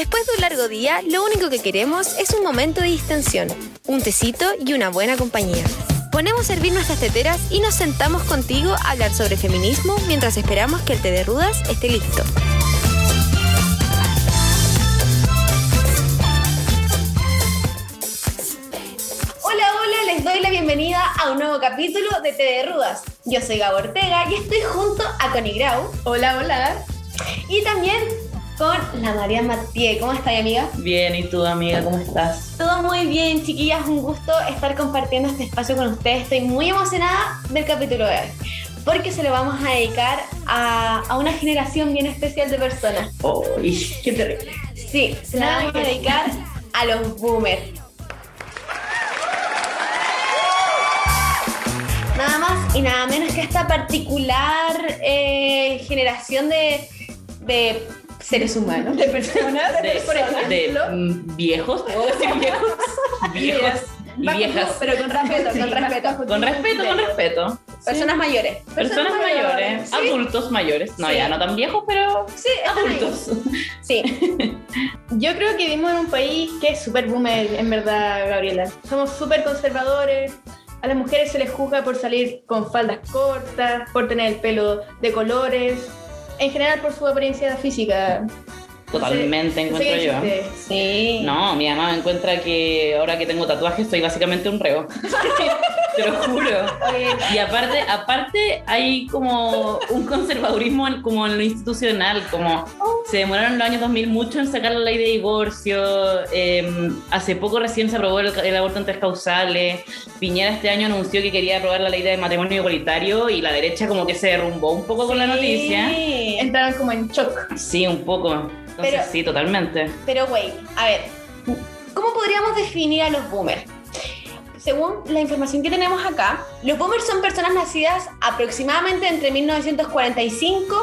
Después de un largo día, lo único que queremos es un momento de distensión, un tecito y una buena compañía. Ponemos a servir nuestras teteras y nos sentamos contigo a hablar sobre feminismo mientras esperamos que el té de rudas esté listo. Hola, hola, les doy la bienvenida a un nuevo capítulo de Té de Rudas. Yo soy Gabo Ortega y estoy junto a Connie Grau. Hola, hola. Y también con la María Matías. ¿Cómo estás, amiga? Bien, ¿y tú, amiga? ¿Cómo estás? Todo muy bien, chiquillas. Un gusto estar compartiendo este espacio con ustedes. Estoy muy emocionada del capítulo de hoy. Porque se lo vamos a dedicar a, a una generación bien especial de personas. ¡Uy! ¡Qué terrible! Sí, se la vamos a dedicar a los boomers. Nada más y nada menos que esta particular eh, generación de, de seres humanos. De personas, de, por ejemplo. de mm, viejos, ¿puedo decir viejos? viejos y viejas. Pero con respeto, con respeto. Con respeto, con respeto. Personas mayores. Personas mayores, sí. adultos mayores. No, ya no tan viejos, pero Sí, adultos. Sí. Yo creo que vivimos en un país que es súper boomer, en verdad, Gabriela. Somos súper conservadores. A las mujeres se les juzga por salir con faldas cortas, por tener el pelo de colores, en general por su apariencia física. Totalmente, No sé- encuentro no sé yo. existe. Sí. No, mi mamá me encuentra que ahora que tengo tatuajes soy básicamente un reo. Te lo juro. Y aparte, aparte hay como un conservadurismo en- como en lo institucional, como se demoraron los años 2000 mucho en sacar la ley de divorcio, eh, hace poco recién se aprobó el, el aborto en tres causales, Piñera este año anunció que quería aprobar la ley de matrimonio igualitario y la derecha como que se derrumbó un poco con la noticia. Sí. Entraron como en shock. Sí, un poco. Entonces Pero- sí, totalmente. Pero, güey, a ver, ¿cómo podríamos definir a los boomers? Según la información que tenemos acá, los boomers son personas nacidas aproximadamente entre 1945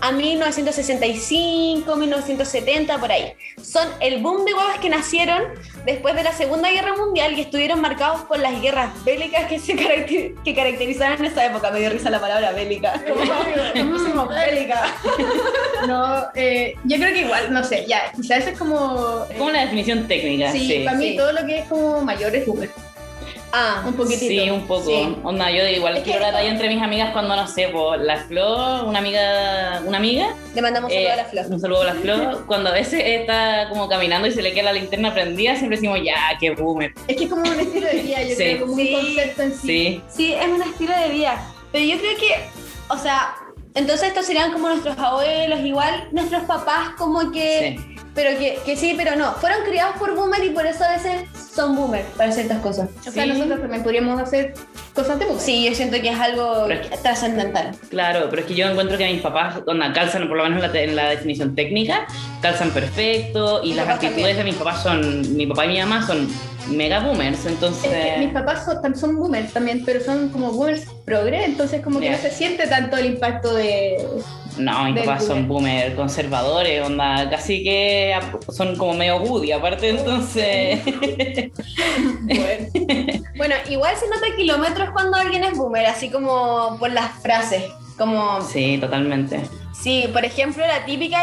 a 1965, 1970, por ahí. Son el boom de huevas que nacieron después de la Segunda Guerra Mundial y estuvieron marcados por las guerras bélicas que, se caracter- que caracterizaron esa época. Me dio risa la palabra bélica. Pusimos bélica. No, eh, yo creo que igual, no sé, ya, quizás es como... eh, Como la definición técnica, sí, sí. para mí Sí. todo lo que es como mayor es boomer. Ah, Un poquitito. Sí, un poco. Sí. Onda, yo igual Es que- quiero la talla entre mis amigas cuando no sé, pues la Flo, una amiga, una amiga, le mandamos un saludo eh, a la flor. un saludo a la Flo, cuando a veces está como caminando y se le queda la linterna prendida, siempre decimos, ya, qué boomer. Es que es como un estilo de vida, yo Sí. creo, como Sí. un concepto en sí. Sí, Sí, es un estilo de vida. Pero yo creo que, o sea, entonces estos serían como nuestros abuelos, igual nuestros papás, como que. sí. Pero que, que sí, pero no. Fueron criados por boomer y por eso a veces son boomer para ciertas cosas. O sea, Sí. nosotros también podríamos hacer boomer. Sí, yo siento que es algo es trascendental. Claro, pero es que yo encuentro que mis papás, onda, calzan, por lo menos en la, en la definición técnica, calzan perfecto y Mis las actitudes también. de mis papás son, mi papá y mi mamá son mega boomers, entonces... Es que mis papás son, son boomers también, pero son como boomers progre, entonces como que Ya. no se siente tanto el impacto de... No, mis papás son boomer. boomer conservadores, onda, casi que son como medio Woody, aparte, entonces. Bueno, Bueno, igual se nota kilómetros cuando alguien es boomer, así como por las frases. Como, sí, totalmente. sí, por ejemplo, la típica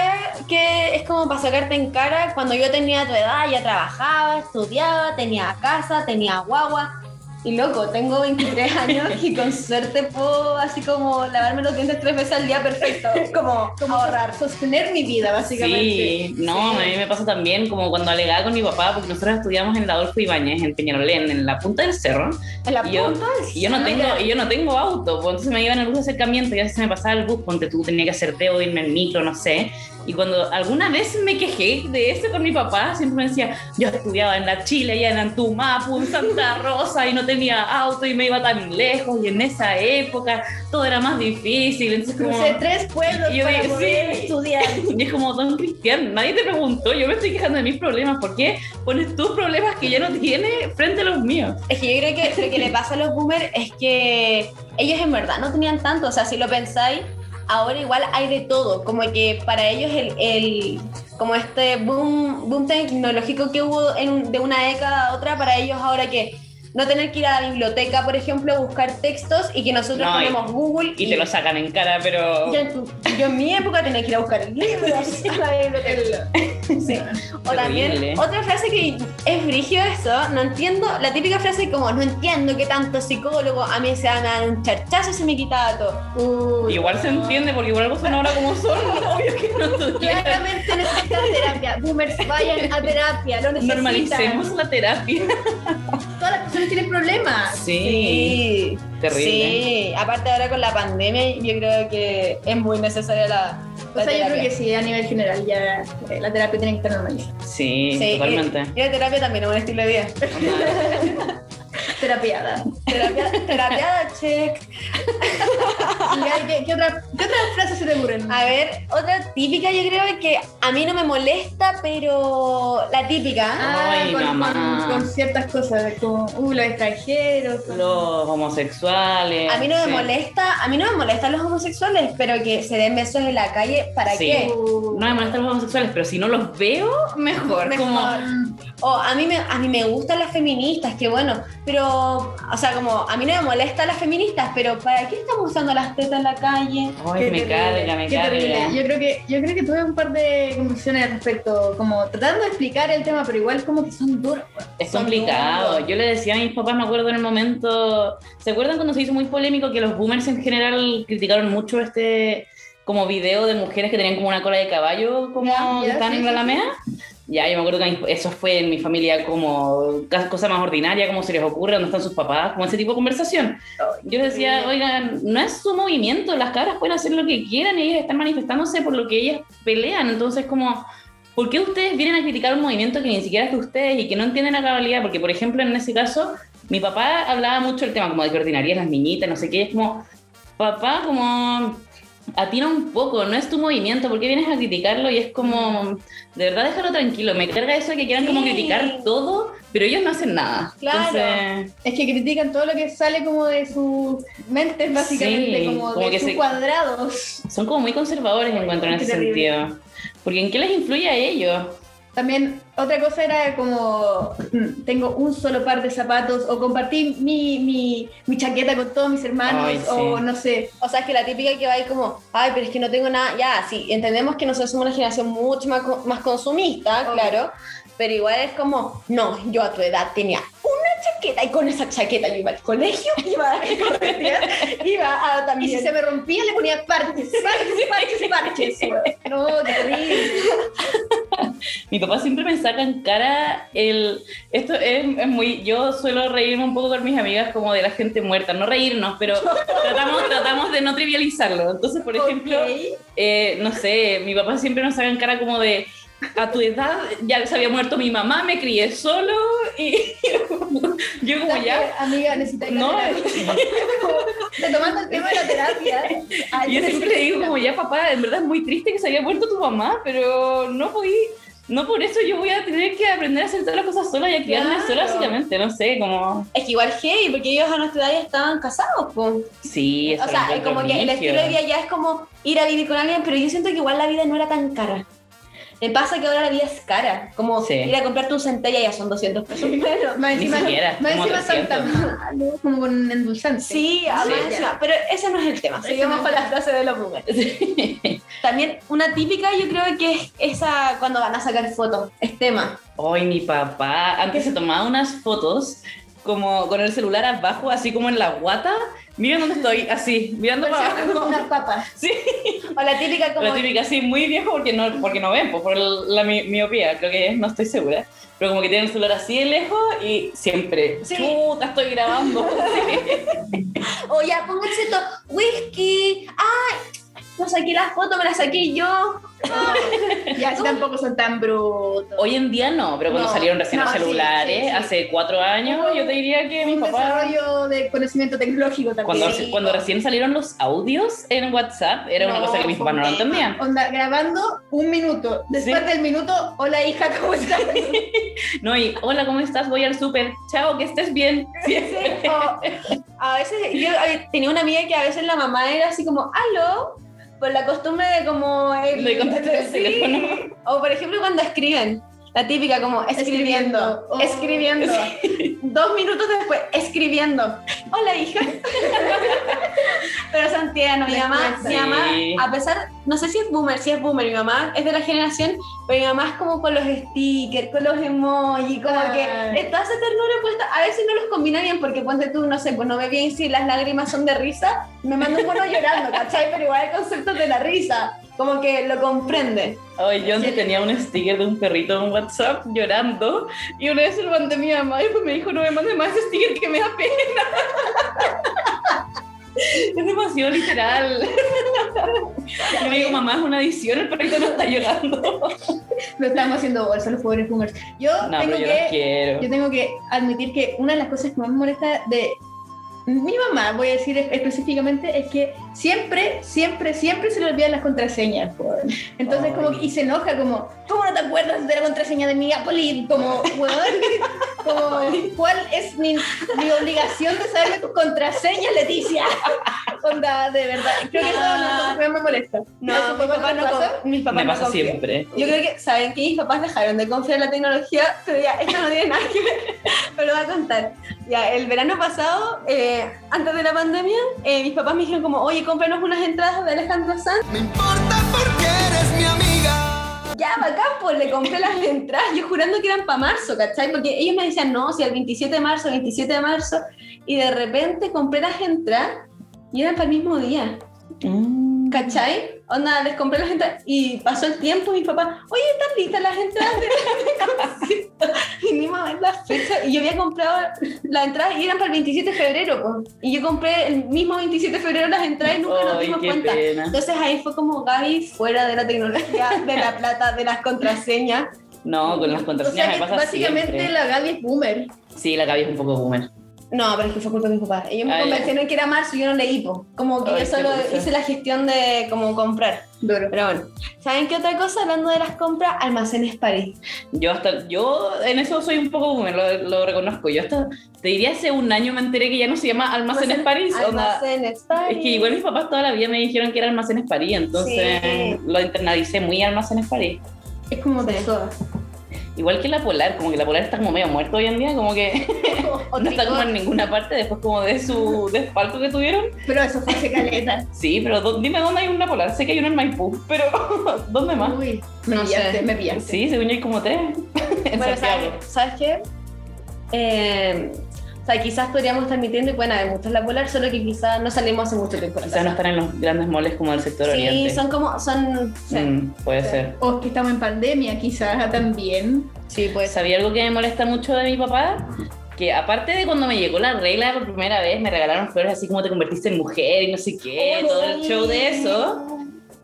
que es como para sacarte en cara, cuando yo tenía tu edad, ya trabajaba, estudiaba, tenía casa, tenía guagua. Y loco, tengo 23 años y con suerte puedo así como lavarme los dientes tres veces al día perfecto. Como, como ahorrar. sostener mi vida, básicamente. Sí, no, Sí. a mí me pasa también como cuando alegaba con mi papá, porque nosotros estudiamos en la Adolfo Ibáñez, en Peñarolén, en la punta del cerro, En la y yo, punta del y yo no tengo, y yo no tengo auto, pues entonces me iba en el bus de acercamiento y a veces se me pasaba el bus, ponte tú, tenía que hacer teo, irme en micro, no sé. Y cuando alguna vez me quejé de eso con mi papá, siempre me decía, yo estudiaba en la Chile, allá en Antumapu, en Santa Rosa, y no tenía auto y me iba tan lejos, y en esa época todo era más difícil. Entonces, como, Crucé tres pueblos yo para poder sí. estudiar. y es como, don Cristian, nadie te preguntó, yo me estoy quejando de mis problemas, ¿por qué pones tus problemas que ya no tienes frente a los míos? Es que yo creo que lo que le pasa a los boomers es que ellos en verdad no tenían tanto, o sea, si lo pensáis, ahora igual hay de todo, como que para ellos el, el como este boom, boom tecnológico que hubo en- de una década a otra, para ellos ahora que no tener que ir a la biblioteca, por ejemplo, a buscar textos y que nosotros No, y- ponemos Google Y te lo sacan en cara, pero. Yo, en- yo en mi época tenía que ir a buscar libros a la biblioteca. Sí. O también, otra frase que es brigio eso, no entiendo, la típica frase como, no entiendo que tanto psicólogo, a mí se van a dar un charchazo y se me quitaba todo. Uy, Igual se entiende, porque igual algo son ahora como son. Obvio que no. Claramente necesitan terapia. Boomers, vayan a terapia, lo necesitan. Normalicemos la terapia. Todas las personas tienen problemas. Sí. Terrible. Sí, aparte ahora con la pandemia, yo creo que es muy necesaria la, O sea, yo creo que sí, a nivel general ya eh, la terapia tiene que estar normalizada. Sí, Sí, totalmente. Y, y la terapia también es un estilo de vida. Terapiada. Terapia, terapiada, check. Que- ¿Qué, otra, ¿Qué otras frases se te ocurren? A ver, otra típica yo creo que a mí no me molesta, pero la típica. Ah, Ay, con, mamá. con- con ciertas cosas, como uh, los extranjeros. con- Los homosexuales. A mí no me sí. molesta, a mí no me molestan los homosexuales, pero que se den besos en la calle, ¿para Sí. qué? No me molestan los homosexuales, pero si no los veo, mejor. Mejor. Como, O a mí me, a mí me gustan las feministas, que bueno, pero, o sea, como a mí no me molestan las feministas, pero ¿para qué estamos usando las tetas en la calle? ay, Qué me carga, me carga. Yo creo que yo creo que tuve un par de conversaciones al respecto, como tratando de explicar el tema, pero igual como que son duros. Es Son complicado. duros. Yo le decía a mis papás, me acuerdo en el momento. ¿Se acuerdan cuando se hizo muy polémico que los boomers en general criticaron mucho este como video de mujeres que tenían como una cola de caballo como estaban sí, en la sí, Alameda? Ya, yo me acuerdo que eso fue en mi familia como cosa más ordinaria, como se les ocurre, dónde están sus papás, como ese tipo de conversación. Yo les decía, oigan, no es su movimiento, las cabras pueden hacer lo que quieran y ellas están manifestándose por lo que ellas pelean. Entonces, como, ¿por qué ustedes vienen a criticar un movimiento que ni siquiera es de ustedes y que no entienden la cabalidad? Porque, por ejemplo, en ese caso, mi papá hablaba mucho del tema como de que ordinarias las niñitas, no sé qué, es como, papá, como, atina un poco, no es tu movimiento, ¿por qué vienes a criticarlo? Y es como, de verdad, déjalo tranquilo, me carga eso de que quieran como criticar todo, pero ellos no hacen nada. Claro. Entonces, Es que critican todo lo que sale como de sus mentes, básicamente, Sí, como, como de sus se- cuadrados. son como muy conservadores, encuentro, en ese terrible. sentido. Porque ¿en qué les influye a ellos? También otra cosa era como mm, tengo un solo par de zapatos o compartí mi, mi, mi chaqueta con todos mis hermanos Ay, sí. o no sé. O sea, es que la típica que va ahí como, ay, pero es que no tengo nada. Ya, sí, entendemos que nosotros somos una generación mucho más, co- más consumista, claro. Pero igual es como, no, yo a tu edad tenía una chaqueta y con esa chaqueta yo iba al colegio, iba a iba a Y también. si se me rompía le ponía parches, parches, parches, parches. No, qué terrible. Mi papá siempre me saca en cara el... Esto es, es muy... Yo suelo reírme un poco con mis amigas como de la gente muerta. No reírnos, pero tratamos, tratamos de no trivializarlo. Entonces, por ejemplo, Ok. eh, no sé, mi papá siempre nos saca en cara como de... A tu edad ya se había muerto mi mamá, me crié solo y yo como ya... Amiga, necesitas No. Retomando el tema de la terapia. ay, yo siempre digo como ya papá, en verdad es muy triste que se había muerto tu mamá, pero no podí, no por eso yo voy a tener que aprender a hacer todas las cosas sola y a criarme Claro. sola básicamente, no sé, como... Es que igual hey, porque ellos a nuestra edad ya estaban casados, pues. Sí, eso O sea, es como que el estilo de vida ya es como ir a vivir con alguien, pero yo siento que igual la vida no era tan cara. Me pasa que ahora la vida es cara. Como Sí. ir a comprarte un centella ya son 200 pesos menos. Más Ni encima, siquiera, más como encima son 300. tan malos, como con endulzante. Sí, además, Sí. encima, pero ese no es el tema. Seguimos con la frase de los boomers. También una típica yo creo que es esa cuando van a sacar fotos. Es tema. Hoy mi papá antes se tomaba unas fotos como con el celular abajo, así como en la guata. Miren dónde estoy, así, mirando para Parecía como abajo. unas papas. Sí, O la típica como... la típica, así, muy viejo porque no, porque no ven, pues, por la mi- miopía, creo que es, no estoy segura. Pero como que tiene el celular así de lejos y siempre, Sí. chuta, estoy grabando. O ya, pónganse esto, whisky. Ay, no saqué la foto, me la saqué yo. Ya, así tampoco son tan brutos. Hoy en día no, pero cuando No, salieron recién no, los sí, celulares, sí, sí. hace cuatro años, yo te diría que mis papás... desarrollo de conocimiento tecnológico también. Cuando, Sí, cuando no. recién salieron los audios en WhatsApp, era una No, cosa que mis papás no lo entendían. Onda, grabando un minuto. Después Sí. del minuto, hola hija, ¿cómo estás? No, y hola, ¿cómo estás? Voy al súper. Chao, que estés bien. Sí, o a veces yo eh, tenía una amiga que a veces la mamá era así como, aló, por la costumbre de como... el- De contestar el sí. teléfono. O por ejemplo cuando escriben, la típica como escribiendo, Escribiendo. Oh. escribiendo. Dos minutos después escribiendo, hola hija. Pero son tiernos, mi mamá, mi mamá, a pesar, no sé si es boomer, si es boomer, mi mamá es de la generación, pero mi mamá es como con los stickers, con los emojis, como Ay. que está esa ternura puesta, a veces no los combina bien, porque ponte tú, no sé, pues no ve bien si las lágrimas son de risa, me manda un mono llorando, ¿cachai? Pero igual el concepto de la risa, como que lo comprende. Ay, yo antes tenía un sticker de un perrito en WhatsApp llorando y una vez se lo mandé a mi mamá y pues me dijo, no me mandes más sticker que me da pena. Es demasiado literal. Yo le digo, mamá, es una edición, el perrito no está llorando. Lo estamos haciendo bolsa los pobres boomers. Yo No, tengo yo que. Yo tengo que admitir que una de las cosas que más me molesta de mi mamá, voy a decir es- específicamente, es que siempre, siempre, siempre se le olvidan las contraseñas. po. Entonces, Ay. como, y se enoja, como, ¿cómo no te acuerdas de la contraseña de mi Apple? Como, weón, como, ¿cuál es mi, mi obligación de saberme tus contraseñas, Leticia? Onda, de verdad. Creo que eso que más me molesta. No, ¿A tu mis papá papás no no, pasa? con- mis papás Me no pasa confían. siempre. Yo creo que, ¿saben que Mis papás dejaron de confiar en la tecnología, pero ya, esto no tiene nada que ver, pero lo voy a contar. Ya, el verano pasado, eh, antes de la pandemia, eh, mis papás me dijeron como, oye, cómpranos unas entradas de Alejandro Sanz. Me importa porque eres mi amiga. Ya, bacán, pues le compré las entradas, yo jurando que eran para marzo, ¿cachai? Porque ellos me decían, no, si el 27 de marzo, 27 de marzo, y de repente compré las entradas y eran para el mismo día. Mm. ¿Cachai? Onda, les compré las entradas y pasó el tiempo y mi papá, oye, ¿están listas las entradas de de concierto? Y ni más ver la fecha. Y yo había comprado las entradas y eran para el 27 de febrero, pues. Y yo compré el mismo 27 de febrero las entradas y nunca nos dimos cuenta. pena. Entonces ahí fue como Gaby fuera de la tecnología, de la plata, de las contraseñas. No, con las O contraseñas sea me pasa básicamente siempre. la Gaby es boomer. Sí, la Gaby es un poco boomer. No, pero es que fue culpa de mi papá. Ellos me Ah, convencieron que era marzo y yo no leí, po. Como que Ay, yo solo hice la gestión de como comprar. Duro. Pero bueno, ¿saben qué otra cosa? Hablando de las compras, Almacenes París. Yo hasta, yo en eso soy un poco boomer, lo, lo reconozco. Yo hasta, te diría hace un año me enteré que ya no se llama Almacenes París. onda, Almacenes París. es que igual mis papás toda la vida me dijeron que era Almacenes París, entonces Sí. lo internalicé muy Almacenes París. Es como de Sí. Igual que la Polar, como que la Polar está como medio muerta hoy en día, como que no está como en ninguna parte después como de su desfalco que tuvieron. Pero eso fue hace caleta. Sí, pero ¿dó- dime dónde hay una Polar. Sé que hay una en Maipú, pero ¿dónde más? Uy, me No pillaste, sé. me pillaste. Sí, según yo hay como tres. en Bueno, Santiago. ¿sabes, ¿sabes qué? Eh, o sea, quizás podríamos estar mintiendo y pueden haber muchos la polar, solo que quizás no salimos hace mucho tiempo. Quizás no están en los grandes moles como del sector Sí, oriente. son como, son, sí, Mm, puede Sí. ser. O que estamos en pandemia, quizás también. sí, pues. ¿Sabía algo que me molesta mucho de mi papá? Que aparte de cuando me llegó la regla por primera vez, me regalaron flores así como te convertiste en mujer y no sé qué, todo el show de eso.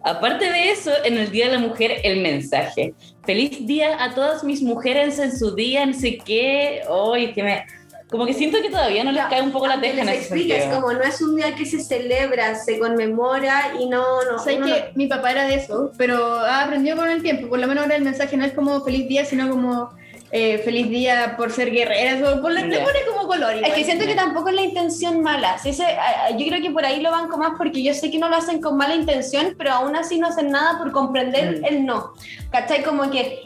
Aparte de eso, en el Día de la Mujer, el mensaje. Feliz día a todas mis mujeres en su día, no sé qué. Ay, que me... Como que siento que todavía no les cae un poco la teja en ese expliques, sentido. como no es un día que se celebra, se conmemora y no, no. Sabes que mi papá era de eso, pero ha aprendido con el tiempo. Por lo menos ahora el mensaje no es como feliz día, sino como eh, feliz día por ser guerreras. O por, le Ya. pone como color. Es igual. que siento que tampoco es la intención mala. Sí, ese- yo creo que por ahí lo banco más porque yo sé que no lo hacen con mala intención, pero aún así no hacen nada por comprender Mm. el no. ¿Cachai? Como que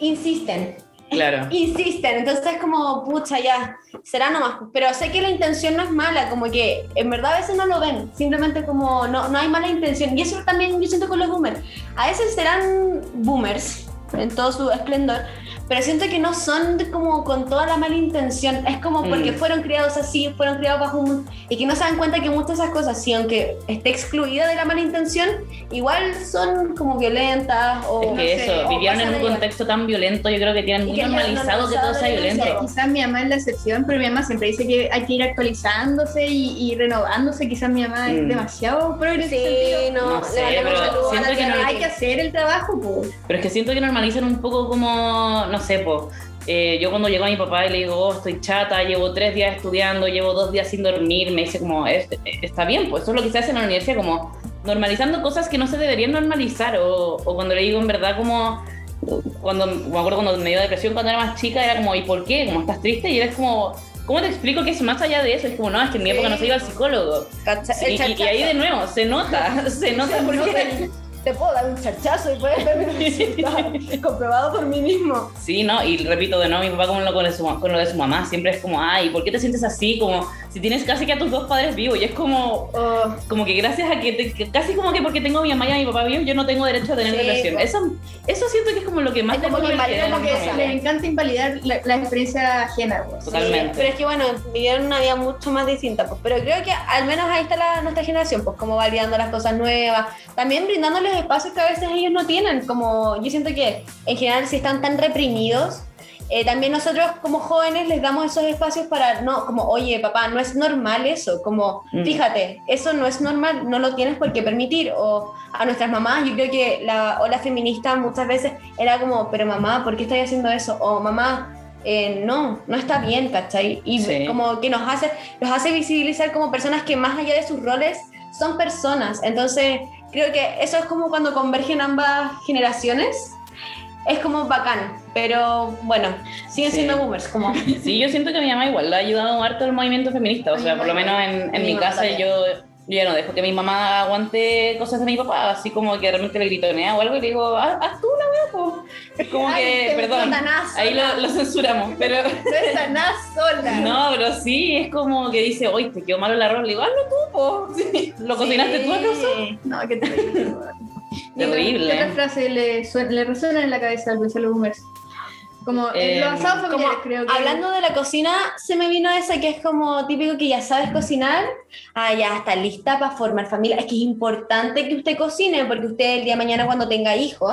insisten, Claro. insisten. Entonces es como, pucha, ya, será nomás. Pero sé que la intención no es mala, como que en verdad a veces no lo ven. Simplemente como no, no hay mala intención. Y eso también yo siento con los boomers. A veces serán boomers en todo su esplendor, pero siento que no son como con toda la mala intención. Es como porque Mm. fueron criados así, fueron criados bajo un... Y que no se dan cuenta que muchas de esas cosas, sí, aunque esté excluida de la mala intención, igual son como violentas o... Es que eso, vivieron en un igual. contexto tan violento, yo creo que tienen Y muy que normalizado que todo sea violento. Quizás mi mamá es la excepción, pero mi mamá siempre dice que hay que ir actualizándose y, y renovándose. Quizás mi mamá es Mm. demasiado progresista. Sí, no, No sé, pero siento que no-. Hay que hacer el trabajo, pues. Pero es que siento que normalizan un poco como, no sé, po, eh, yo cuando llego a mi papá y le digo, oh, estoy chata, llevo tres días estudiando, llevo dos días sin dormir, me dice como, "Es- está bien, pues eso es lo que se hace en la universidad, como normalizando cosas que no se deberían normalizar, o, o cuando le digo en verdad como, cuando, me acuerdo cuando me dio depresión cuando era más chica, era como, ¿y por qué? Como, ¿estás triste? Y era como, ¿cómo te explico que es más allá de eso? Es como, no, es que en mi época no se iba al psicólogo. Y, y ahí de nuevo, se nota, se nota porque te puedo dar un charchazo y puedes ver mis resultados. Comprobado por mí mismo. Sí, ¿no? Y repito de nuevo, mi papá con lo, con, lo de su, con lo de su mamá, siempre es como, ay, ¿por qué te sientes así? Como si tienes casi que a tus dos padres vivos. Y es como, Oh, como que gracias a que, te- que casi como que porque tengo a mi mamá y a mi papá vivos, yo no tengo derecho a tener Sí, relación. pues. Eso, eso siento que es como lo que más Es como que invalida mi que les encanta invalidar la, la experiencia ajena. pues. Totalmente. Pero es que bueno, vivieron una vida mucho más distinta, pues. Pero creo que al menos ahí está la, nuestra generación, pues como validando las cosas nuevas, también brindándoles espacios que a veces ellos no tienen, como yo siento que en general si están tan reprimidos, eh, también nosotros como jóvenes les damos esos espacios para, no, como, oye, papá, no es normal eso, como, Mm. fíjate, eso no es normal, no lo tienes por qué permitir, o a nuestras mamás, yo creo que la ola feminista muchas veces era como, pero mamá, ¿por qué estás haciendo eso? O mamá, eh, no, no está bien, ¿cachai? Y Sí. como que nos hace, los hace visibilizar como personas que más allá de sus roles son personas. Entonces, creo que eso es como cuando convergen ambas generaciones. Es como bacán, pero bueno, siguen Sí. siendo boomers, como... Sí, yo siento que mi mamá igual le ha ayudado harto al movimiento feminista. O sea, por lo menos en, en Mi casa también. yo, yo ya no dejo que mi mamá aguante cosas de mi papá, así como que realmente le gritonea o algo y le digo, haz, haz tú la wea, po". Es como Ay, que, perdón, ahí lo, lo censuramos, pero sola. no, pero sí, es como que dice, oye, te quedó malo el arroz, le digo, hazlo tú, po. Sí, ¿Lo cocinaste tú acaso? No, qué terrible. Terrible. ¿Qué otra frase le, suena- le resuena en la cabeza al pensar los boomers? Como Eh, en los asados Como, creo que. hablando de la cocina, se me vino esa que es como típico que ya sabes cocinar, ah, ya está lista para formar familia. Es que es importante que usted cocine, porque usted el día de mañana cuando tenga hijos,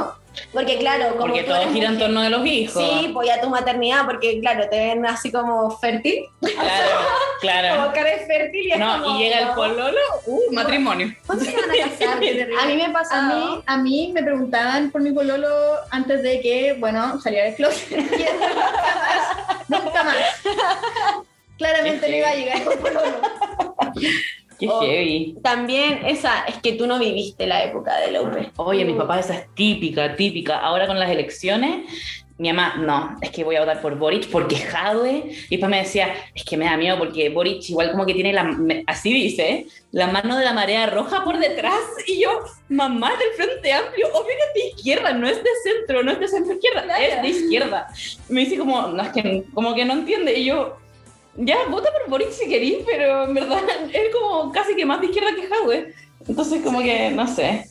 porque claro, como Porque tú todo gira en torno de los hijos. Sí, pues ya tu maternidad, porque claro, te ven así como fértil, Claro, como claro. que eres fértil y es No, como, y llega el pololo, uh, matrimonio. ¿Cuándo se van a casar? A mí me pasa A mí, a mí me preguntaban por mi pololo antes de que, bueno, saliera del closet. Y eso nunca más. Nunca más. Claramente no iba a llegar con pololo. Qué heavy. También esa, es que tú no viviste la época de UP. Oye, mi papá esa es típica, típica. Ahora con las elecciones, mi mamá, no, es que voy a votar por Boric porque Jadwe. Y después me decía, es que me da miedo porque Boric igual como que tiene la, así dice, la mano de la marea roja por detrás. Y yo, mamá del Frente Amplio, obvio que es de izquierda, no es de centro, no es de centro izquierda, es de izquierda. Me dice como, no, es que como que no entiende. Y yo, ya, vota por Boric si querís, pero en verdad es como casi que más de izquierda que Jadwe. Entonces como que, no sé.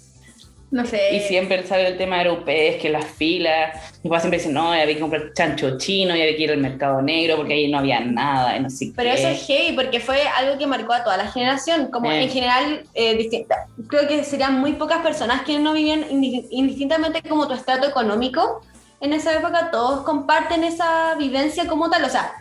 No sé. Y siempre sale el tema de europeos, que las filas. Mi papá siempre dice, no, había que comprar chancho chino, y había que ir al mercado negro porque ahí no había nada. y no sé Pero qué. eso es heavy porque fue algo que marcó a toda la generación. Como Eh. en general, eh, creo que serían muy pocas personas que no vivían indi- indistintamente como tu estrato económico. En esa época todos comparten esa vivencia como tal. O sea,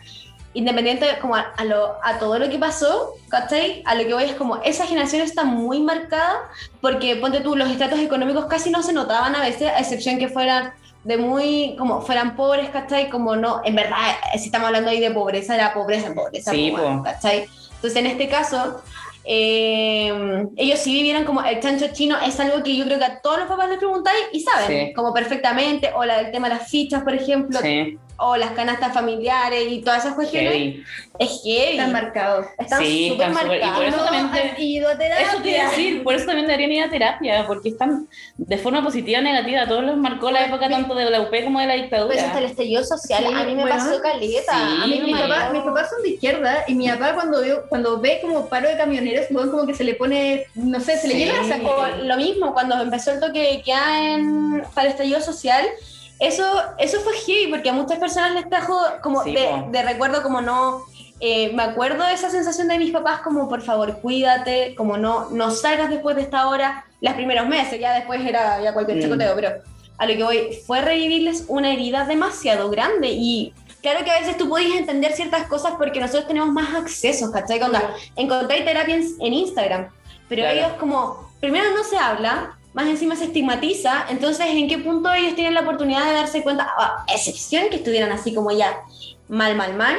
independiente como a, a lo, a todo lo que pasó, ¿cachai? A lo que voy es como esa generación está muy marcada porque, ponte tú, los estratos económicos casi no se notaban a veces, a excepción que fueran de muy, como fueran pobres, ¿cachai? Como no, en verdad, eh, si estamos hablando ahí de pobreza, era pobreza en pobreza, Sí, pues, po. ¿cachai? Entonces, en este caso, eh, ellos sí vivieron como el chancho chino, es algo que yo creo que a todos los papás les preguntáis y saben, Sí. como perfectamente, o la del tema de las fichas, por ejemplo, Sí, o las canastas familiares y todas esas cuestiones. heavy. Es heavy. Están marcados. Están Sí, súper súper- y por eso marcados. también te- han ido a terapia. Eso te iba a decir, por eso también deberían ir a terapia, porque están de forma positiva o negativa. Todos los marcó la época tanto de la UP como de la dictadura. Pues hasta el estallido social, Sí, a mí me bueno, pasó caleta. sí. a mí papás, marcó. mis papás son de izquierda y mi papá cuando ve, cuando ve como paro de camioneros, como que se le pone, no sé, se le Sí. llena la O saco. lo mismo, cuando empezó el toque de queda en, para el estallido social, eso, eso fue heavy, porque a muchas personas les trajo como Sí, de, recuerdo, como no. eh, me acuerdo de esa sensación de mis papás, como por favor, cuídate, como no, no salgas después de esta hora, los primeros meses, ya después era ya cualquier Mm. chicoteo, pero a lo que voy fue revivirles una herida demasiado grande y. Claro que a veces tú podías entender ciertas cosas porque nosotros tenemos más accesos, ¿cachai? Cuando encontrar terapia en, en Instagram, pero Claro. ellos como, primero no se habla, más encima se estigmatiza, entonces ¿en qué punto ellos tienen la oportunidad de darse cuenta, a excepción que estuvieran así como ya mal, mal, mal,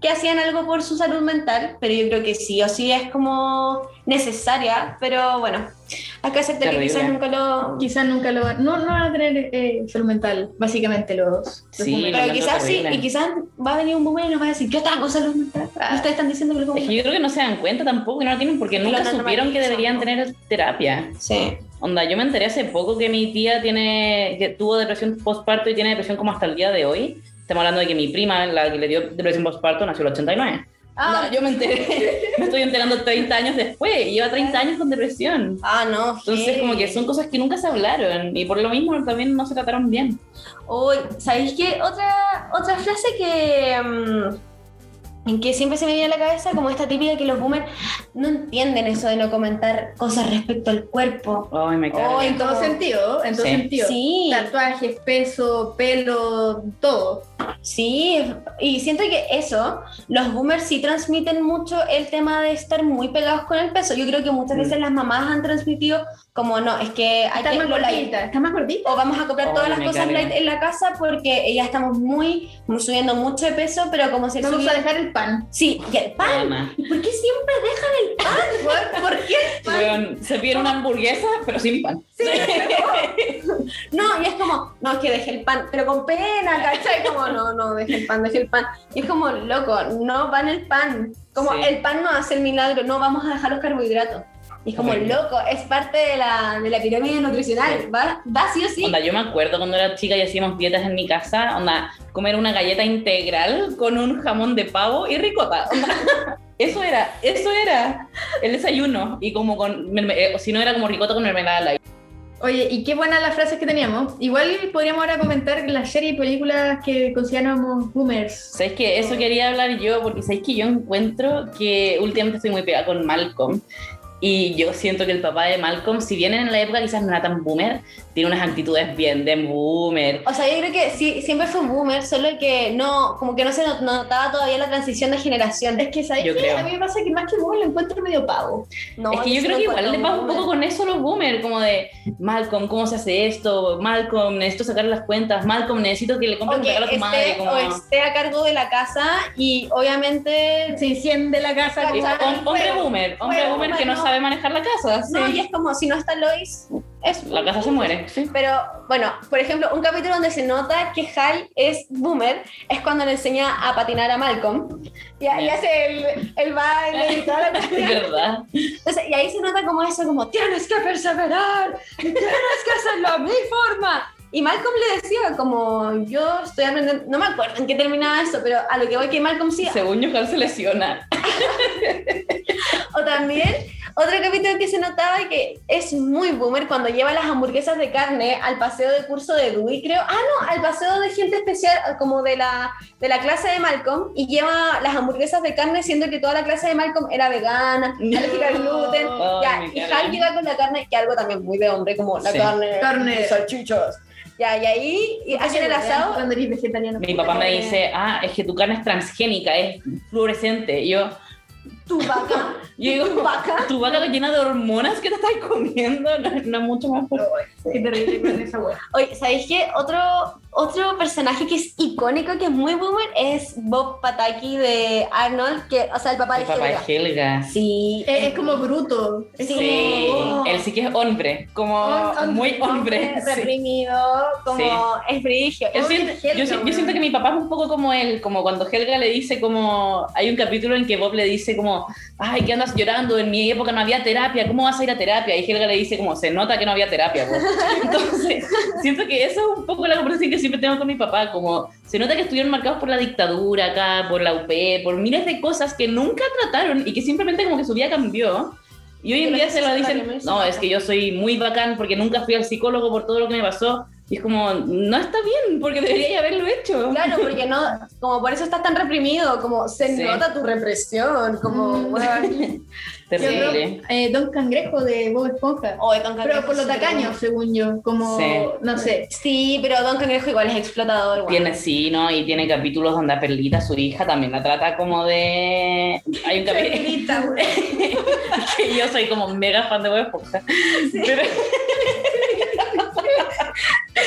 que hacían algo por su salud mental, pero yo creo que sí o sí es como necesaria, pero bueno, hay que aceptar que quizás nunca lo... Quizás nunca lo van, no, no van a tener eh, salud mental, básicamente los, los Sí. Pero lo quizás sí, y quizás va a venir un boomer y nos va a decir, yo con salud mental. Ah. Ustedes están diciendo que lo Es que yo creo que no se dan cuenta tampoco y no lo tienen porque nunca supieron que deberían tener terapia. Sí. Onda, yo me enteré hace poco que mi tía tiene, que tuvo depresión postparto y tiene depresión como hasta el día de hoy. Estamos hablando de que mi prima, la que le dio depresión postparto, nació en el 89. Ah. Onda, yo me enteré, me estoy enterando 30 años después, y lleva 30 años con depresión. Ah, no. Entonces, heavy. como que son cosas que nunca se hablaron y por lo mismo también no se trataron bien. Uy, ¿sabéis qué? Otra, otra frase que, mm, que siempre se me viene a la cabeza, como esta típica que los boomers no entienden eso de no comentar cosas respecto al cuerpo. Ay, me cago. Oh, en todo Como- sentido, en todo Sí. sentido. Sí. Tatuajes, peso, pelo, todo. Sí, y siento que eso, los boomers sí transmiten mucho el tema de estar muy pegados con el peso. Yo creo que muchas Mm. veces las mamás han transmitido como no, es que hay Está que más gordita, está más gordita. O vamos a comprar Ay, todas las cosas light en la casa porque ya estamos muy, muy subiendo mucho de peso, pero como si el Vamos a dejar el pan. Sí, y el pan. Ana. ¿Por qué siempre dejan el pan? ¿Por, por qué el pan? Weón, se pide una hamburguesa, pero sin pan. No, y es como, no, es que dejé el pan, pero con pena, ¿cachai? Como, no, no, dejé el pan, dejé el pan. Y es como, loco, no van el pan. Como Sí. el pan no hace el milagro, no vamos a dejar los carbohidratos. Y es como, loco, es parte de la, de la pirámide nutricional, ¿va? Va sí o sí. Onda, yo me acuerdo cuando era chica y hacíamos dietas en mi casa, onda, comer una galleta integral con un jamón de pavo y ricota. onda. Eso era, eso era el desayuno. Y como con, eh, o si no era como ricota con mermelada. Oye, y qué buenas las frases que teníamos. Igual podríamos ahora comentar las series y películas que consideramos boomers. ¿Sabéis que Eso quería hablar yo, porque sabéis que yo encuentro que últimamente estoy muy pegada con Malcolm. Y yo siento que el papá de Malcolm, si bien en la época quizás no era tan boomer, tiene unas actitudes bien de boomer. O sea, yo creo que sí, siempre fue un boomer, solo que no, como que no se not- notaba todavía la transición de generación. Es que, ¿sabes Yo qué? creo. A mí me pasa que más que boomer lo encuentro medio pavo. No, es que yo creo que igual le pasa un poco boomer. con eso a los boomers, como de Malcolm, ¿cómo se hace esto? Malcolm, necesito sacar las cuentas. Malcolm, necesito que le compres O un regalo a tu madre. Como... o esté a cargo de la casa y obviamente Se enciende la casa. Hombre boomer, hombre fuego, boomer que no no. sabe manejar la casa. No, sí. y es como si no está Lois, es La casa se muere. Sí. Pero bueno, por ejemplo, un capítulo donde se nota que Hal es boomer es cuando le enseña a patinar a Malcolm. Y, y Ya. hace el, el baile y toda la cuestión. verdad. Entonces, y ahí se nota como eso, como tienes que perseverar, tienes que hacerlo a mi forma. Y Malcolm le decía como yo estoy aprendiendo, no me acuerdo en qué terminaba eso, pero a lo que voy que Malcolm sí, Según yo, Carl se lesiona. O también, otro capítulo que se notaba que es muy boomer cuando lleva las hamburguesas de carne al paseo de curso de Dewey, creo. Ah, no, al paseo de gente especial, como de la, de la clase de Malcolm, y lleva las hamburguesas de carne, siendo que toda la clase de Malcolm era vegana, alérgica al gluten. Ya, me y. Hal llega con la carne, que algo también muy de hombre, como la Sí. carne, Carne. salchichos. Ya, y ahí y hacen el asado. Cuando eres vegetariano. Mi papá me dice, ah, es que tu carne es transgénica, es fluorescente. Y yo, Tu vaca. yo tu vaca. tu vaca llena de hormonas que te estás comiendo, no, no es mucho más fuerte. Qué terrible con esa wea. Oye, ¿sabéis qué? Otro, otro personaje que es icónico, que es muy boomer, es Bob Pataki de Arnold, que, o sea, el papá El de papá Helga. de Helga. Sí. Es, es como bruto. Es Sí. Oh. él sí que es hombre, como Hom- muy hombre. sí. reprimido, como es frigio. Yo siento, Helga, yo, si- yo weón. siento que mi papá es un poco como él, como cuando Helga le dice como, hay un capítulo en que Bob le dice como, ay, ¿qué andas llorando? En mi época no había terapia, ¿cómo vas a ir a terapia? Y Helga le dice como, se nota que no había terapia. Bob". Entonces, siento que eso es un poco la conversación que siempre tengo con mi papá, como, se nota que estuvieron marcados por la dictadura acá, por la UP, por miles de cosas que nunca trataron y que simplemente como que su vida cambió. Y hoy en día se lo dicen, no, es que yo soy muy bacán porque nunca fui al psicólogo por todo lo que me pasó. Y es como, no está bien, porque debería haberlo hecho. Claro, porque no, como por eso estás tan reprimido, como se Sí. nota tu represión, como, Mm. weón. Terrible. Eh, Don Cangrejo de Bob Esponja. Oye, Don Pero Cangrejo por lo sí, tacaño, según yo. Como, Sí. no sé. Sí, pero Don Cangrejo igual es explotador, weón. Tiene, sí, ¿no? Y tiene capítulos donde a Perlita, su hija, también la trata como de... Hay un capítulo Perlita, que yo soy como mega fan de Bob Esponja. Pero...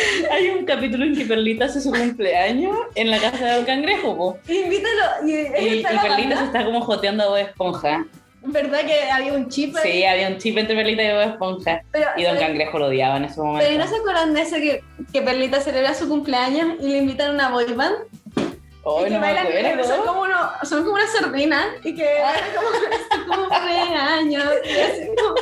Hay un capítulo en que Perlita hace su cumpleaños en la casa de Don Cangrejo, po. Invítalo. Y, Y, Perlita se está como joteando a Bob Esponja. ¿Verdad que había un chip ahí? Sí, había un chip entre Perlita y Bob Esponja. Pero, Y Don. Cangrejo lo odiaba en ese Pero ¿y momento. no se acuerdan de eso que, que Perlita celebra su cumpleaños y le invitan a una boy band? Que no bailan- acuerdo. Son como, uno, son como una sardina y que bailan como, como tres años. como-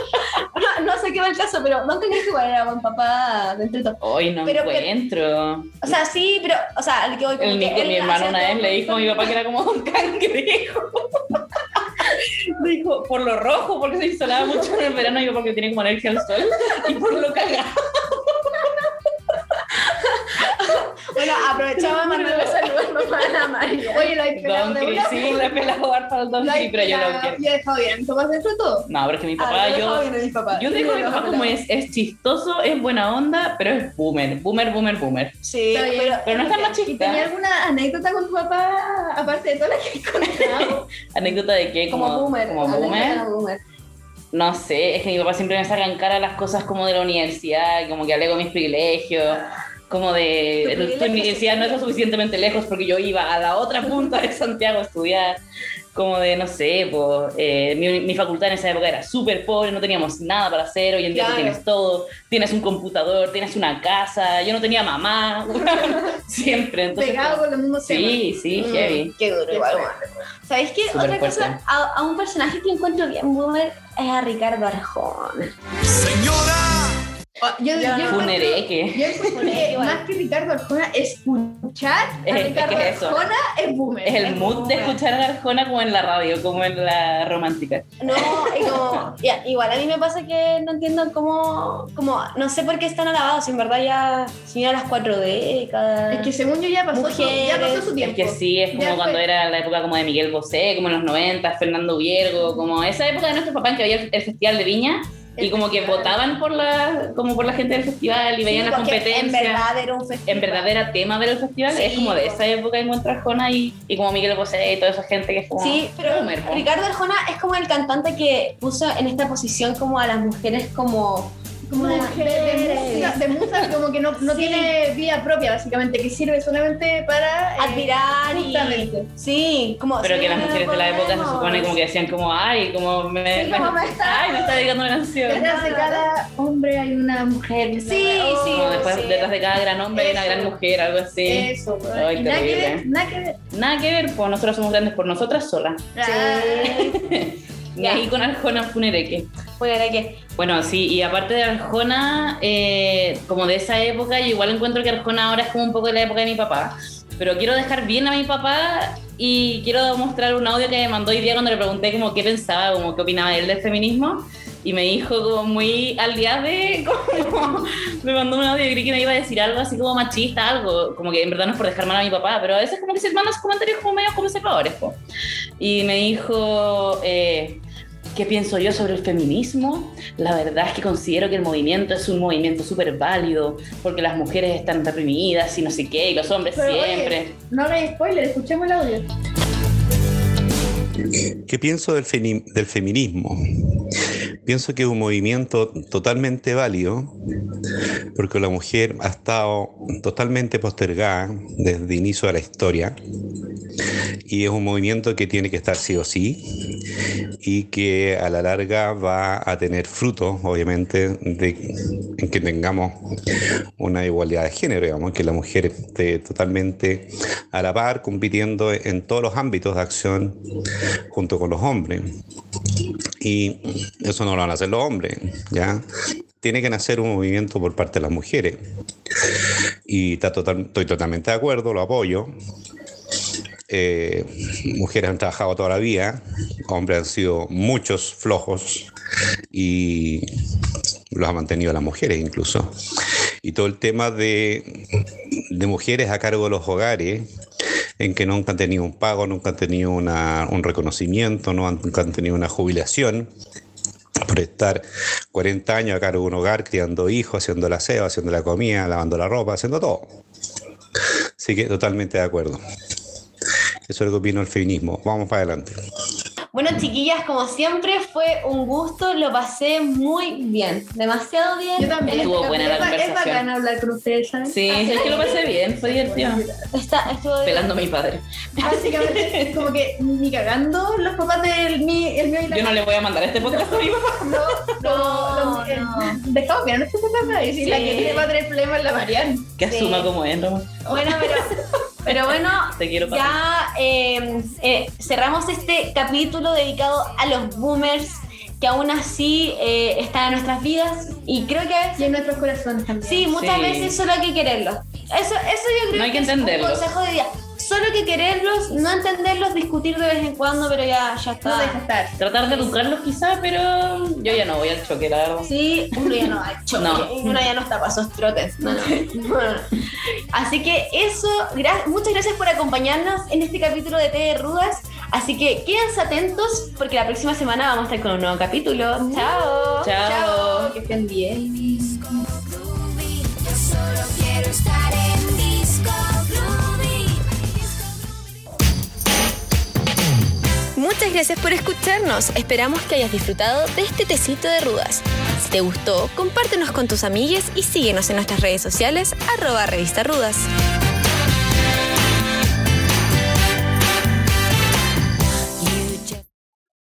no, no sé qué va el caso, pero no tenía que jugar era buen papá de entre todos. Hoy no Pero que- encuentro. O sea, sí, pero, o sea, el que voy como El que mi hermano, una vez le dijo a mi papá que era como un cangrejo. Dijo, por lo rojo, porque se insolaba mucho en el verano, y yo porque tiene como alergia al sol, y por lo cagado. De mandarle saludos a papá de la María. Oye, lo hay pelado de una. sí, le he pelado harto al Don Lo Cris, pero yo lo quiero. Y he dejado bien. ¿Tomas dentro de todo? No, pero es que mi Ah, papá, lo dejado yo, a yo digo a mi Lo papá como es, es chistoso, es buena onda, pero es boomer, boomer, boomer, boomer. Sí, bien. pero, Pero no es tan ¿Y machista. tenía alguna anécdota con tu papá, aparte de todas las que he contado? Anécdota de que como, como, boomer. como Como boomer. boomer. No sé, es que mi papá siempre me saca en cara las cosas como de la universidad, como que alego mis privilegios, como de Tu universidad no es lo suficientemente lejos porque yo iba a la otra punta de Santiago a estudiar, como de, no sé, pues, eh, mi, mi facultad en esa época era súper pobre, no teníamos nada para hacer, hoy en día tú Claro. tienes todo, tienes un computador, tienes una casa, yo no tenía mamá, siempre, entonces... Pegado con los mismos temas. Sí, sí, Mm, heavy. Qué duro, igual. ¿Sabéis qué? Súper Otra cosa, fuerte. a, a un personaje que encuentro bien boomer es a Ricardo Arjona. Señora, Yo, yo, Yo no. encuentro- Funereque. yo más que Ricardo Arjona, escuchar a Es- es Ricardo que es eso. Arjona es boomer. Es el Es mood de boomer. escuchar a Arjona como en la radio, como en la romántica. No, y como, ya, igual a mí me pasa que no entiendo cómo, como, no sé por qué están alabados, en verdad ya, si a las cuatro décadas. Es que según yo ya pasó, su, ya pasó su Mujeres, tiempo. Es que sí, es como Ya cuando fue. era la época como de Miguel Bosé, como en los 90, Fernando Viergo, como esa época de nuestros papás en que había el, el Festival de Viña y como que votaban por la, como por la gente del festival y veían las competencias. En verdad era un festival. En verdad era tema ver el festival, Sí, es como de esa época encuentro Arjona y, y como Miguel Bosé y toda esa gente que es como Sí, pero. Ricardo Arjona es como el cantante que puso en esta posición como a las mujeres como como de, de, de Mujeres. música, de música como que no, no Sí. tiene vida propia, básicamente, que sirve solamente para eh, admirar justamente. y sí, como Pero sí, que las mujeres de la época se supone como que decían como, ay, como me, Sí, como me está- ay, me está dedicando una canción. Detrás de cada hombre hay una mujer. Sí, sí. Como después, sí. detrás de cada gran hombre hay una gran mujer, algo así. Eso, weón. Ay, nada que ver, nada que ver. Nada que ver, pues nosotros somos grandes por nosotras solas. Sí. Ya. ahí con Arjona Funereque. Bueno, era que Bueno, sí, y aparte de Arjona, eh, como de esa época, yo igual encuentro que Arjona ahora es como un poco de la época de mi papá. Pero quiero dejar bien a mi papá y quiero mostrar un audio que me mandó hoy día cuando le pregunté como qué pensaba, como qué opinaba él del feminismo. Y me dijo como muy al día de, como, me mandó un audio y creí que me iba a decir algo así como machista, algo, como que en verdad no es por dejar mal a mi papá, pero a veces como que se mandan comentarios como medio conservadores. po. Y me dijo, eh, ¿qué pienso yo sobre el feminismo? La verdad es que considero que el movimiento es un movimiento súper válido, porque las mujeres están reprimidas y no sé qué, y los hombres Pero, oye, siempre. No hagáis spoiler, escuchemos el audio. ¿Qué pienso del, del feminismo? Pienso que es un movimiento totalmente válido, porque la mujer ha estado totalmente postergada desde el inicio de la historia, y es un movimiento que tiene que estar sí o sí, y que a la larga va a tener frutos, obviamente, en que tengamos una igualdad de género, digamos, que la mujer esté totalmente a la par, compitiendo en todos los ámbitos de acción junto con los hombres. Y eso no lo van a hacer los hombres, ¿ya? Tiene que nacer un movimiento por parte de las mujeres. Y está total- estoy totalmente de acuerdo, lo apoyo. Eh, mujeres han trabajado toda la vida, hombres han sido muchos flojos y los ha mantenido las mujeres incluso. Y todo el tema de, mujeres a cargo de los hogares, en que nunca han tenido un pago, nunca han tenido una- un reconocimiento, no han- nunca han tenido una jubilación por estar 40 años a cargo de un hogar, criando hijos, haciendo el aseo, haciendo la comida, lavando la ropa, haciendo todo. Así que totalmente de acuerdo. Eso es lo que opino del feminismo. Vamos para adelante. Bueno, chiquillas, como siempre, fue un gusto, lo pasé muy bien, demasiado bien. Yo también. Estuvo Es buena la ba- Es conversación. bacán hablar con ustedes, ¿sabes? Sí, es que lo pasé bien, fue divertido. Está, estuvo Pelando a mi padre. Básicamente, como que ni cagando los papás del mi, el mío y la Yo no le voy a mandar este podcast a mi papá. No, no, No, no. Dejamos bien a nuestros papás y si Sí. la que tiene va a tener problemas es la Mariana. Que Sí. asuma como es, Roma. Bueno, pero, Pero bueno, Te quiero, papi. ya eh, eh, cerramos este capítulo dedicado a los boomers que aún así eh, están en nuestras vidas y creo que Y en nuestros corazones también. sí, muchas Sí. veces solo hay que quererlos. Eso, eso yo creo No hay que es un consejo de vida. Solo que quererlos, no entenderlos, discutir de vez en cuando, pero ya, ya está. No deja estar. Tratar de educarlos quizá, pero yo ya no voy al choque, la verdad. Sí, uno ya no ha hecho, No. uno ya no está para esos trotes. No, no. Así que eso, gra- muchas gracias por acompañarnos en este capítulo de Té de Rudas. Así que quédense atentos porque la próxima semana vamos a estar con un nuevo capítulo. Chao. Chao. Que estén bien. Yo solo quiero estar en Muchas gracias por escucharnos. Esperamos que hayas disfrutado de este tecito de rudas. Si te gustó, compártenos con tus amigues y síguenos en nuestras redes sociales, arroba revista rudas.